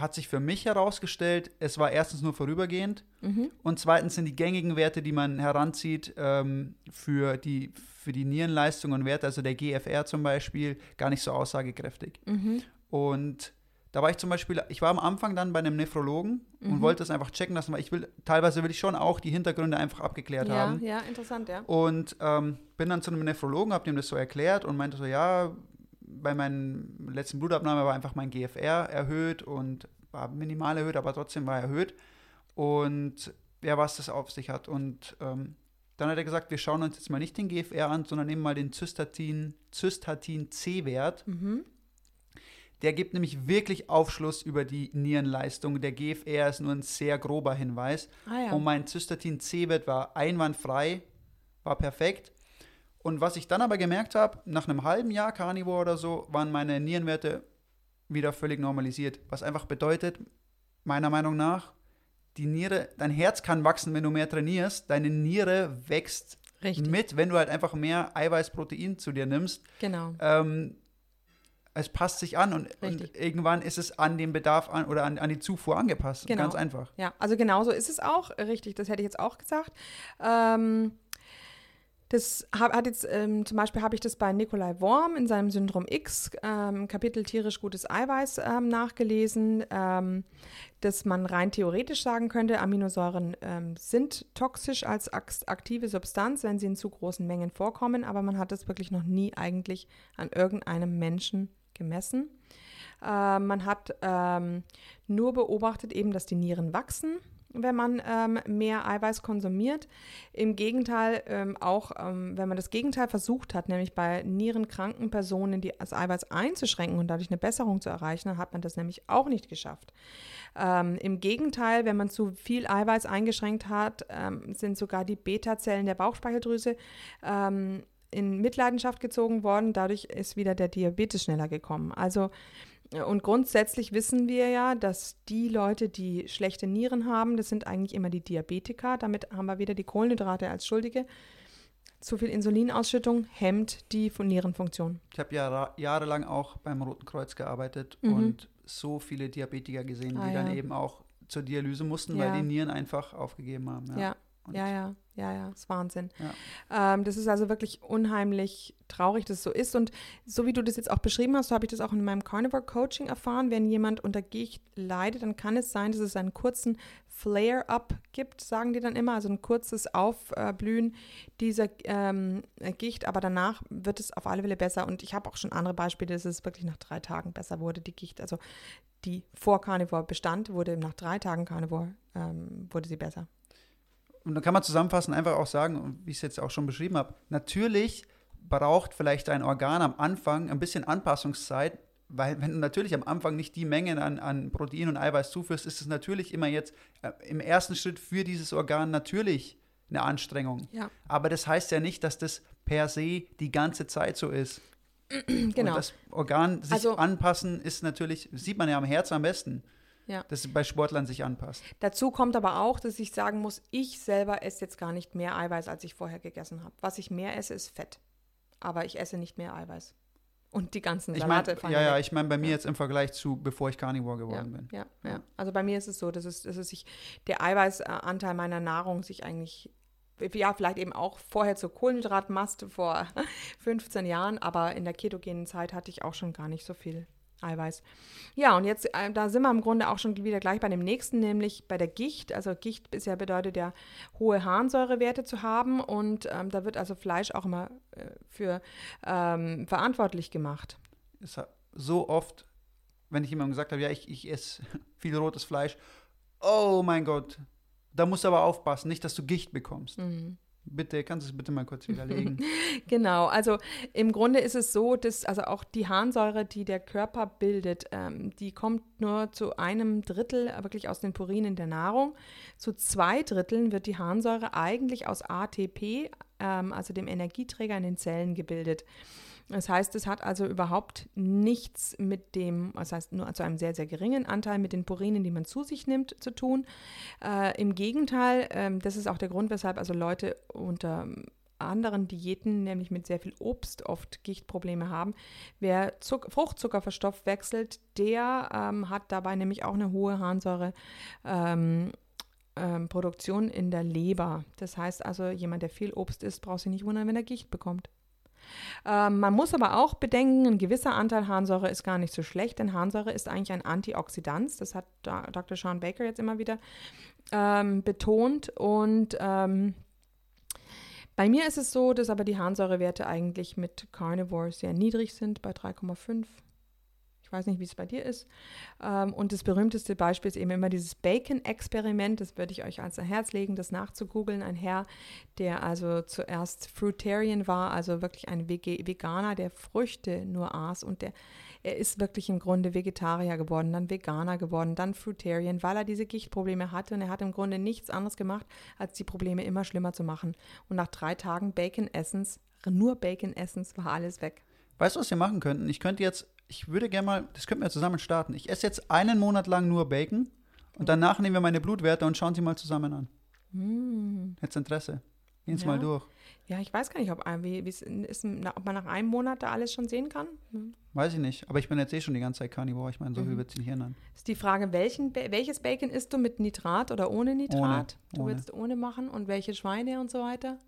hat sich für mich herausgestellt, es war erstens nur vorübergehend Mhm. und zweitens sind die gängigen Werte, die man heranzieht ähm, für, die, für die Nierenleistung und Werte, also der GFR zum Beispiel, gar nicht so aussagekräftig. Mhm. Und da war ich zum Beispiel, ich war am Anfang dann bei einem Nephrologen und Mhm. wollte es einfach checken lassen, weil ich will, teilweise will ich schon auch die Hintergründe einfach abgeklärt Ja, haben. ja, interessant, ja. Und ähm, bin dann zu einem Nephrologen, habe dem das so erklärt und meinte so, ja, bei meinen letzten Blutabnahme war einfach mein GFR erhöht und war minimal erhöht, aber trotzdem war erhöht. Und ja, was das auf sich hat. Und ähm, dann hat er gesagt, wir schauen uns jetzt mal nicht den GFR an, sondern nehmen mal den Zystatin, Zystatin-C-Wert. Mhm. Der gibt nämlich wirklich Aufschluss über die Nierenleistung. Der GFR ist nur ein sehr grober Hinweis. Ah ja. Und mein Zystatin-C-Wert war einwandfrei, war perfekt. Und was ich dann aber gemerkt habe, nach einem halben Jahr Carnivore oder so, waren meine Nierenwerte wieder völlig normalisiert. Was einfach bedeutet, meiner Meinung nach, die Niere, dein Herz kann wachsen, wenn du mehr trainierst. Deine Niere wächst Richtig. mit, wenn du halt einfach mehr Eiweißprotein zu dir nimmst. Genau. Ähm, es passt sich an und, und irgendwann ist es an den Bedarf an, oder an, an die Zufuhr angepasst. Genau. Ganz einfach. Ja, also genauso ist es auch, richtig, das hätte ich jetzt auch gesagt. Ähm, Das hat jetzt, ähm, zum Beispiel habe ich das bei Nikolai Worm in seinem Syndrom X, ähm, Kapitel tierisch gutes Eiweiß, ähm, nachgelesen, ähm, dass man rein theoretisch sagen könnte, Aminosäuren ähm, sind toxisch als aktive Substanz, wenn sie in zu großen Mengen vorkommen, aber man hat das wirklich noch nie eigentlich an irgendeinem Menschen gemessen. Äh, man hat ähm, nur beobachtet eben, dass die Nieren wachsen wenn man ähm, mehr Eiweiß konsumiert. Im Gegenteil, ähm, auch ähm, wenn man das Gegenteil versucht hat, nämlich bei nierenkranken Personen die, das Eiweiß einzuschränken und dadurch eine Besserung zu erreichen, hat man das nämlich auch nicht geschafft. Ähm, Im Gegenteil, wenn man zu viel Eiweiß eingeschränkt hat, ähm, sind sogar die Beta-Zellen der Bauchspeicheldrüse ähm, in Mitleidenschaft gezogen worden. Dadurch ist wieder der Diabetes schneller gekommen. Also und grundsätzlich wissen wir ja, dass die Leute, die schlechte Nieren haben, das sind eigentlich immer die Diabetiker. Damit haben wir wieder die Kohlenhydrate als Schuldige. Zu viel Insulinausschüttung hemmt die Nierenfunktion. Ich habe Jahre, jahrelang auch beim Roten Kreuz gearbeitet mhm. und so viele Diabetiker gesehen, die ah, ja. dann eben auch zur Dialyse mussten, ja. weil die Nieren einfach aufgegeben haben. Ja, ja, ja, ja, ja, ja, ist Wahnsinn. Ähm, das ist also wirklich unheimlich traurig, dass es so ist. Und so wie du das jetzt auch beschrieben hast, so habe ich das auch in meinem Carnivore Coaching erfahren. Wenn jemand unter Gicht leidet, dann kann es sein, dass es einen kurzen Flare-up gibt, sagen die dann immer, also ein kurzes Aufblühen dieser ähm, Gicht, aber danach wird es auf alle Fälle besser. Und ich habe auch schon andere Beispiele, dass es wirklich nach drei Tagen besser wurde, die Gicht. Also die vor Carnivore bestand, wurde nach drei Tagen Carnivore, ähm, wurde sie besser. Und dann kann man zusammenfassend einfach auch sagen, wie ich es jetzt auch schon beschrieben habe, natürlich braucht vielleicht ein Organ am Anfang ein bisschen Anpassungszeit, weil wenn du natürlich am Anfang nicht die Mengen an, an Protein und Eiweiß zuführst, ist es natürlich immer jetzt äh, im ersten Schritt für dieses Organ natürlich eine Anstrengung. Ja. Aber das heißt ja nicht, dass das per se die ganze Zeit so ist. genau. Und das Organ sich also, anpassen ist natürlich, sieht man ja am Herz am besten. Ja. Dass es bei Sportlern sich anpasst. Dazu kommt aber auch, dass ich sagen muss, ich selber esse jetzt gar nicht mehr Eiweiß, als ich vorher gegessen habe. Was ich mehr esse, ist Fett aber ich esse nicht mehr Eiweiß. Und die ganzen Salate. Ich mein, ja, ja, ich meine bei mir ja. jetzt im Vergleich zu, bevor ich Carnivore geworden ja, bin. Ja, ja. Also bei mir ist es so, dass es, dass es sich, der Eiweißanteil meiner Nahrung sich eigentlich, ja, vielleicht eben auch vorher zur Kohlenhydratmast vor 15 Jahren, aber in der ketogenen Zeit hatte ich auch schon gar nicht so viel Eiweiß. Ja, und jetzt, äh, da sind wir im Grunde auch schon wieder gleich bei dem nächsten, nämlich bei der Gicht. Also Gicht ist ja bedeutet ja hohe Harnsäurewerte zu haben und ähm, da wird also Fleisch auch immer äh, für ähm, verantwortlich gemacht. So oft, wenn ich jemandem gesagt habe, ja, ich, ich esse viel rotes Fleisch, oh mein Gott, da musst du aber aufpassen, nicht, dass du Gicht bekommst. Mhm. Bitte, kannst du es bitte mal kurz widerlegen? genau, also im Grunde ist es so, dass also auch die Harnsäure, die der Körper bildet, ähm, die kommt nur zu einem Drittel wirklich aus den Purinen der Nahrung. Zu zwei Dritteln wird die Harnsäure eigentlich aus ATP, ähm, also dem Energieträger in den Zellen, gebildet. Das heißt, es hat also überhaupt nichts mit dem, das heißt nur zu einem sehr, sehr geringen Anteil mit den Purinen, die man zu sich nimmt, zu tun. Äh, Im Gegenteil, äh, das ist auch der Grund, weshalb also Leute unter anderen Diäten, nämlich mit sehr viel Obst, oft Gichtprobleme haben. Wer Zuck Fruchtzucker verstoffwechselt, der ähm, hat dabei nämlich auch eine hohe Harnsäure. Ähm, ähm, in der Leber. Das heißt also, jemand, der viel Obst isst, braucht sich nicht wundern, wenn er Gicht bekommt. Ähm, man muss aber auch bedenken, ein gewisser Anteil Harnsäure ist gar nicht so schlecht, denn Harnsäure ist eigentlich ein Antioxidant. Das hat Dr. Sean Baker jetzt immer wieder ähm, betont. Und ähm, bei mir ist es so, dass aber die Harnsäurewerte eigentlich mit Carnivore sehr niedrig sind, bei 3,5 ich weiß nicht, wie es bei dir ist. Ähm, und das berühmteste Beispiel ist eben immer dieses Bacon-Experiment. Das würde ich euch ans Herz legen, das nachzugoogeln. Ein Herr, der also zuerst Fruitarian war, also wirklich ein Veganer, der Früchte nur aß und der er ist wirklich im Grunde Vegetarier geworden, dann Veganer geworden, dann Fruitarian, weil er diese Gichtprobleme hatte und er hat im Grunde nichts anderes gemacht, als die Probleme immer schlimmer zu machen. Und nach drei Tagen Bacon-Essens, nur Bacon-Essens, war alles weg. Weißt du, was wir machen könnten? Ich könnte jetzt ich würde gerne mal, das könnten wir zusammen starten. Ich esse jetzt einen Monat lang nur Bacon und danach nehmen wir meine Blutwerte und schauen sie mal zusammen an. Mm. Jetzt Interesse. Gehen Sie ja. mal durch. Ja, ich weiß gar nicht, ob, wie, ist, ob man nach einem Monat da alles schon sehen kann. Hm. Weiß ich nicht, aber ich bin jetzt eh schon die ganze Zeit Carnivore. Ich meine, so mhm. viel wird sich nicht ändern. Ist die Frage, welchen, welches Bacon isst du mit Nitrat oder ohne Nitrat? Ohne, du ohne. willst ohne machen und welche Schweine und so weiter?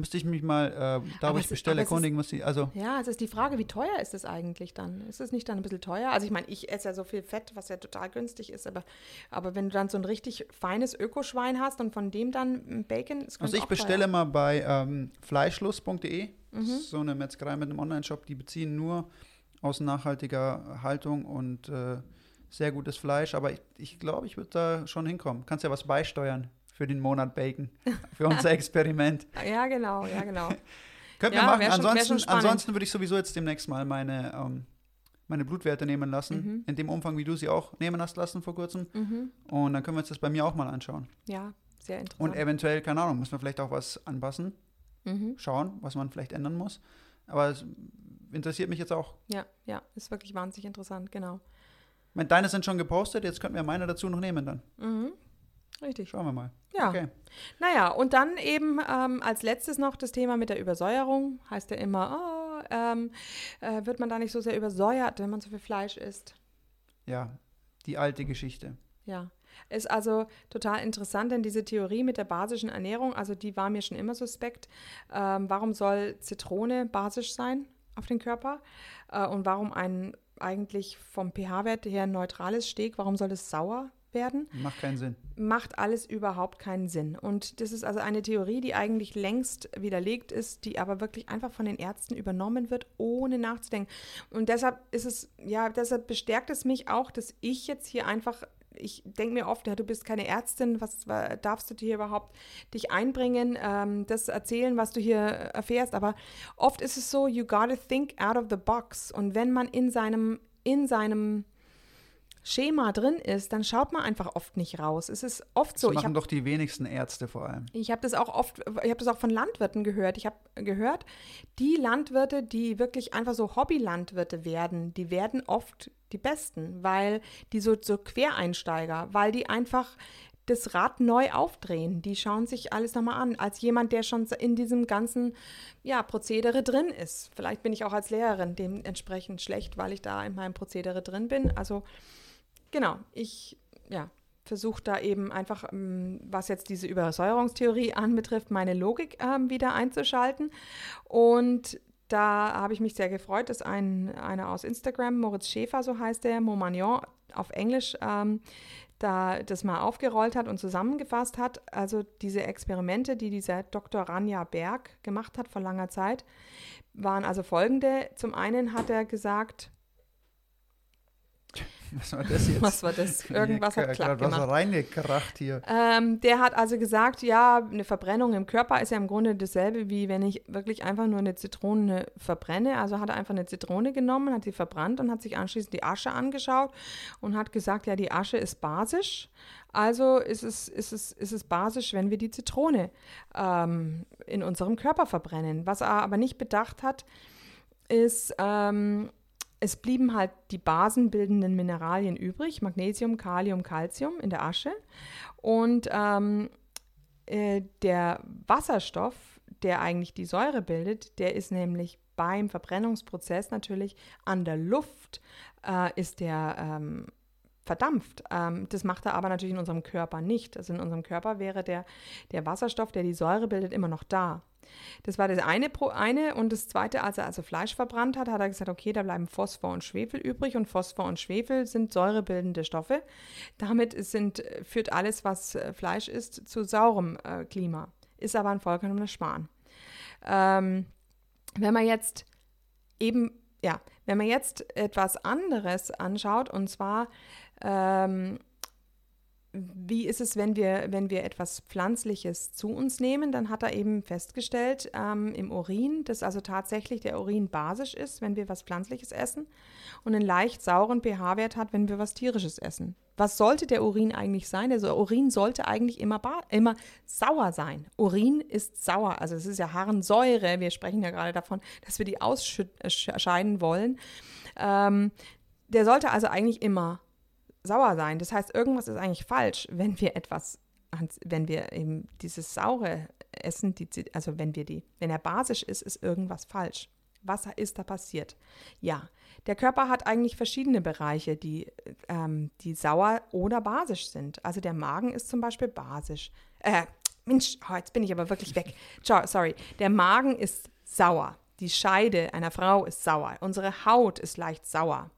Müsste ich mich mal, äh, da wo ich ist- bestelle, ist- erkundigen, muss ich, also Ja, es ist die Frage, wie teuer ist es eigentlich dann? Ist es nicht dann ein bisschen teuer? Also ich meine, ich esse ja so viel Fett, was ja total günstig ist, aber, aber wenn du dann so ein richtig feines Ökoschwein hast und von dem dann ein Bacon, es Also ich bestelle mal bei ähm, fleischlust.de, so eine Metzgerei mit einem Online-Shop, die beziehen nur aus nachhaltiger Haltung und äh, sehr gutes Fleisch, aber ich, ich glaube, ich würde da schon hinkommen. Kannst ja was beisteuern für den Monat Bacon, für unser Experiment. Ja, genau, ja, genau. Können Ja, wir machen. schon- ansonsten, ansonsten würde ich sowieso jetzt demnächst mal meine, ähm, meine Blutwerte nehmen lassen, Mhm. in dem Umfang, wie du sie auch nehmen hast lassen vor kurzem. Und dann können wir uns das bei mir auch mal anschauen. Ja, sehr interessant. Und eventuell, keine Ahnung, müssen wir vielleicht auch was anpassen. Mhm. schauen, was man vielleicht ändern muss. Aber es interessiert mich jetzt auch. Ja, ja, ist wirklich wahnsinnig interessant, genau. Ich meine, deine sind schon gepostet, jetzt könnten wir meine dazu noch nehmen dann. Mhm. Richtig. Schauen wir mal. Ja. Okay. Naja, und dann eben ähm, als letztes noch das Thema mit der Übersäuerung. Heißt ja immer, oh, ähm, äh, wird man da nicht so sehr übersäuert, wenn man so viel Fleisch isst? Ja, die alte Geschichte. Ja, ist also total interessant, denn diese Theorie mit der basischen Ernährung, also die war mir schon immer suspekt. Ähm, warum soll Zitrone basisch sein auf den Körper? Äh, und warum ein eigentlich vom pH-Wert her neutrales Steak, warum soll es sauer werden? Macht keinen Sinn. macht alles überhaupt keinen Sinn. Und das ist also eine Theorie, die eigentlich längst widerlegt ist, die aber wirklich einfach von den Ärzten übernommen wird, ohne nachzudenken. Und deshalb ist es, ja, deshalb bestärkt es mich auch, dass ich jetzt hier einfach, ich denke mir oft, ja, du bist keine Ärztin, was wa- darfst du dir überhaupt dich einbringen, ähm, das erzählen, was du hier erfährst. Aber oft ist es so, you gotta think out of the box. Und wenn man in seinem, in seinem Schema drin ist, dann schaut man einfach oft nicht raus. Es ist oft Das so. Ich machen habe doch die wenigsten Ärzte vor allem. ich hab das auch oft, ich habe das auch von Landwirten gehört. Ich habe gehört, die Landwirte, die wirklich einfach so Hobbylandwirte werden, die werden oft die Besten, weil die so, so Quereinsteiger, weil die einfach das Rad neu aufdrehen. Die schauen sich alles nochmal an, als jemand, der schon in diesem ganzen ja, Prozedere drin ist. Vielleicht bin ich auch als Lehrerin dementsprechend schlecht, weil ich da in meinem Prozedere drin bin. Also genau, ich ja, versuche da eben einfach, ähm, was jetzt diese Übersäuerungstheorie anbetrifft, meine Logik ähm, wieder einzuschalten. Und da habe ich mich sehr gefreut, dass ein, einer aus Instagram, Moritz Schäfer, so heißt der, Momagnon auf Englisch, ähm, da das mal aufgerollt hat und zusammengefasst hat. Also diese Experimente, die dieser Dr. Ranja Berg gemacht hat vor langer Zeit, waren also folgende. Zum einen hat er gesagt, Was war das jetzt? was war das? Irgendwas hat äh, klapp grad was gemacht. reingekracht hier. Ähm, der hat also gesagt, ja, eine Verbrennung im Körper ist ja im Grunde dasselbe, wie wenn ich wirklich einfach nur eine Zitrone verbrenne. Also hat er einfach eine Zitrone genommen, hat sie verbrannt und hat sich anschließend die Asche angeschaut und hat gesagt, ja, die Asche ist basisch. Also ist es, ist es, ist es basisch, wenn wir die Zitrone ähm, in unserem Körper verbrennen. Was er aber nicht bedacht hat, ist, ähm, es blieben halt die basenbildenden Mineralien übrig, Magnesium, Kalium, Calcium in der Asche. Und ähm, äh, der Wasserstoff, der eigentlich die Säure bildet, der ist nämlich beim Verbrennungsprozess natürlich an der Luft, äh, ist der ähm, verdampft. Ähm, das macht er aber natürlich in unserem Körper nicht. Also in unserem Körper wäre der, der Wasserstoff, der die Säure bildet, immer noch da. Das war das eine, eine. Und das zweite, als er also Fleisch verbrannt hat, hat er gesagt, okay, da bleiben Phosphor und Schwefel übrig. Und Phosphor und Schwefel sind säurebildende Stoffe. Damit sind, führt alles, was äh, Fleisch ist, zu saurem äh, Klima. Ist aber ein vollkommener Schmarrn. Ähm, wenn man jetzt eben, ja, wenn man jetzt etwas anderes anschaut, und zwar, ähm, wie ist es, wenn wir, wenn wir etwas Pflanzliches zu uns nehmen, dann hat er eben festgestellt ähm, im Urin, dass also tatsächlich der Urin basisch ist, wenn wir was Pflanzliches essen und einen leicht sauren pH-Wert hat, wenn wir was Tierisches essen. Was sollte der Urin eigentlich sein? Der Urin sollte eigentlich immer, immer sauer sein. Urin ist sauer, also es ist ja Harnsäure. Wir sprechen ja gerade davon, dass wir die ausscheiden wollen. Ähm, der sollte also eigentlich immer sauer sein. Das heißt, irgendwas ist eigentlich falsch, wenn wir etwas, wenn wir eben dieses saure essen, die, also wenn wir die, wenn er basisch ist, ist irgendwas falsch. Was ist da passiert? Ja, der Körper hat eigentlich verschiedene Bereiche, die, ähm, die sauer oder basisch sind. Also der Magen ist zum Beispiel basisch. Äh, Mensch, oh, jetzt bin ich aber wirklich weg. Sorry. Der Magen ist sauer. Die Scheide einer Frau ist sauer. Unsere Haut ist leicht sauer.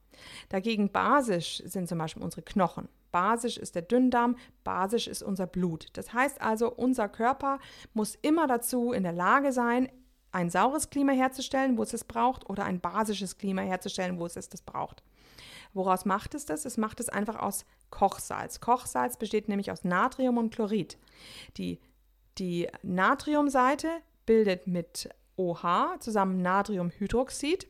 Dagegen basisch sind zum Beispiel unsere Knochen. Basisch ist der Dünndarm, basisch ist unser Blut. Das heißt also, unser Körper muss immer dazu in der Lage sein, ein saures Klima herzustellen, wo es es braucht, oder ein basisches Klima herzustellen, wo es es das braucht. Woraus macht es das? Es macht es einfach aus Kochsalz. Kochsalz besteht nämlich aus Natrium und Chlorid. Die, die Natriumseite bildet mit OH zusammen Natriumhydroxid,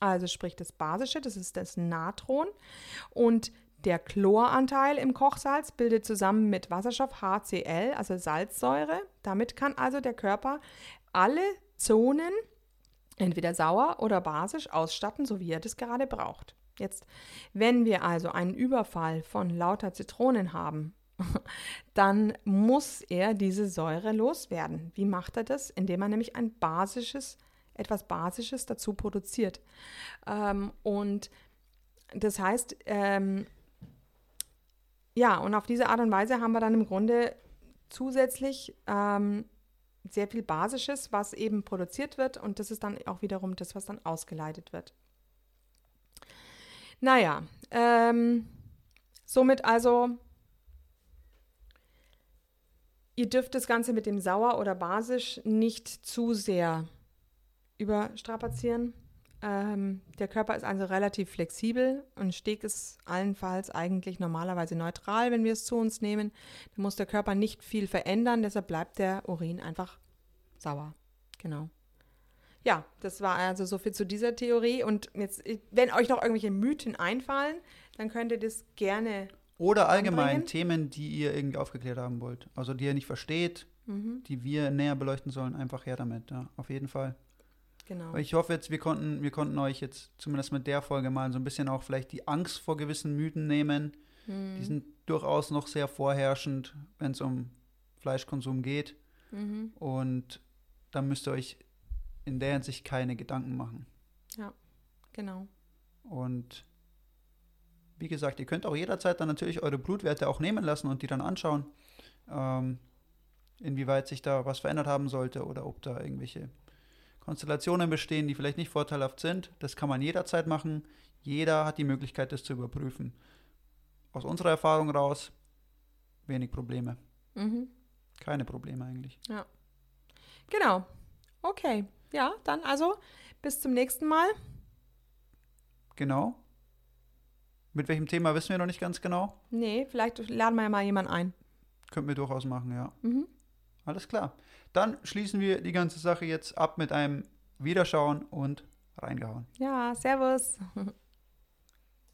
also sprich das Basische, das ist das Natron. Und der Chloranteil im Kochsalz bildet zusammen mit Wasserstoff HCl, also Salzsäure. Damit kann also der Körper alle Zonen entweder sauer oder basisch ausstatten, so wie er das gerade braucht. Jetzt, wenn wir also einen Überfall von lauter Zitronen haben, dann muss er diese Säure loswerden. Wie macht er das? Indem er nämlich ein basisches, etwas Basisches dazu produziert. Ähm, und das heißt, ähm, ja, und auf diese Art und Weise haben wir dann im Grunde zusätzlich ähm, sehr viel Basisches, was eben produziert wird und das ist dann auch wiederum das, was dann ausgeleitet wird. Naja, ähm, somit also, ihr dürft das Ganze mit dem Sauer oder Basisch nicht zu sehr überstrapazieren. Ähm, der Körper ist also relativ flexibel und Steg ist allenfalls eigentlich normalerweise neutral, wenn wir es zu uns nehmen. Da muss der Körper nicht viel verändern, deshalb bleibt der Urin einfach sauer. Genau. Ja, das war also so viel zu dieser Theorie. Und jetzt, wenn euch noch irgendwelche Mythen einfallen, dann könnt ihr das gerne. Oder allgemein anbringen. Themen, die ihr irgendwie aufgeklärt haben wollt. Also die ihr nicht versteht, mhm. die wir näher beleuchten sollen, einfach her damit. Ja, auf jeden Fall. Genau. Ich hoffe jetzt, wir konnten, wir konnten euch jetzt zumindest mit der Folge mal so ein bisschen auch vielleicht die Angst vor gewissen Mythen nehmen. Mhm. Die sind durchaus noch sehr vorherrschend, wenn es um Fleischkonsum geht. Mhm. Und da müsst ihr euch in der Hinsicht keine Gedanken machen. Ja, genau. Und wie gesagt, ihr könnt auch jederzeit dann natürlich eure Blutwerte auch nehmen lassen und die dann anschauen, ähm, inwieweit sich da was verändert haben sollte oder ob da irgendwelche Konstellationen bestehen, die vielleicht nicht vorteilhaft sind. Das kann man jederzeit machen. Jeder hat die Möglichkeit, das zu überprüfen. Aus unserer Erfahrung raus, wenig Probleme. Mhm. Keine Probleme eigentlich. Ja. Genau. Okay. Ja, dann also bis zum nächsten Mal. Genau. Mit welchem Thema wissen wir noch nicht ganz genau? Nee, vielleicht laden wir ja mal jemanden ein. Könnten wir durchaus machen, ja. Mhm. Alles klar. Dann schließen wir die ganze Sache jetzt ab mit einem Wiederschauen und reingehauen. Ja, Servus.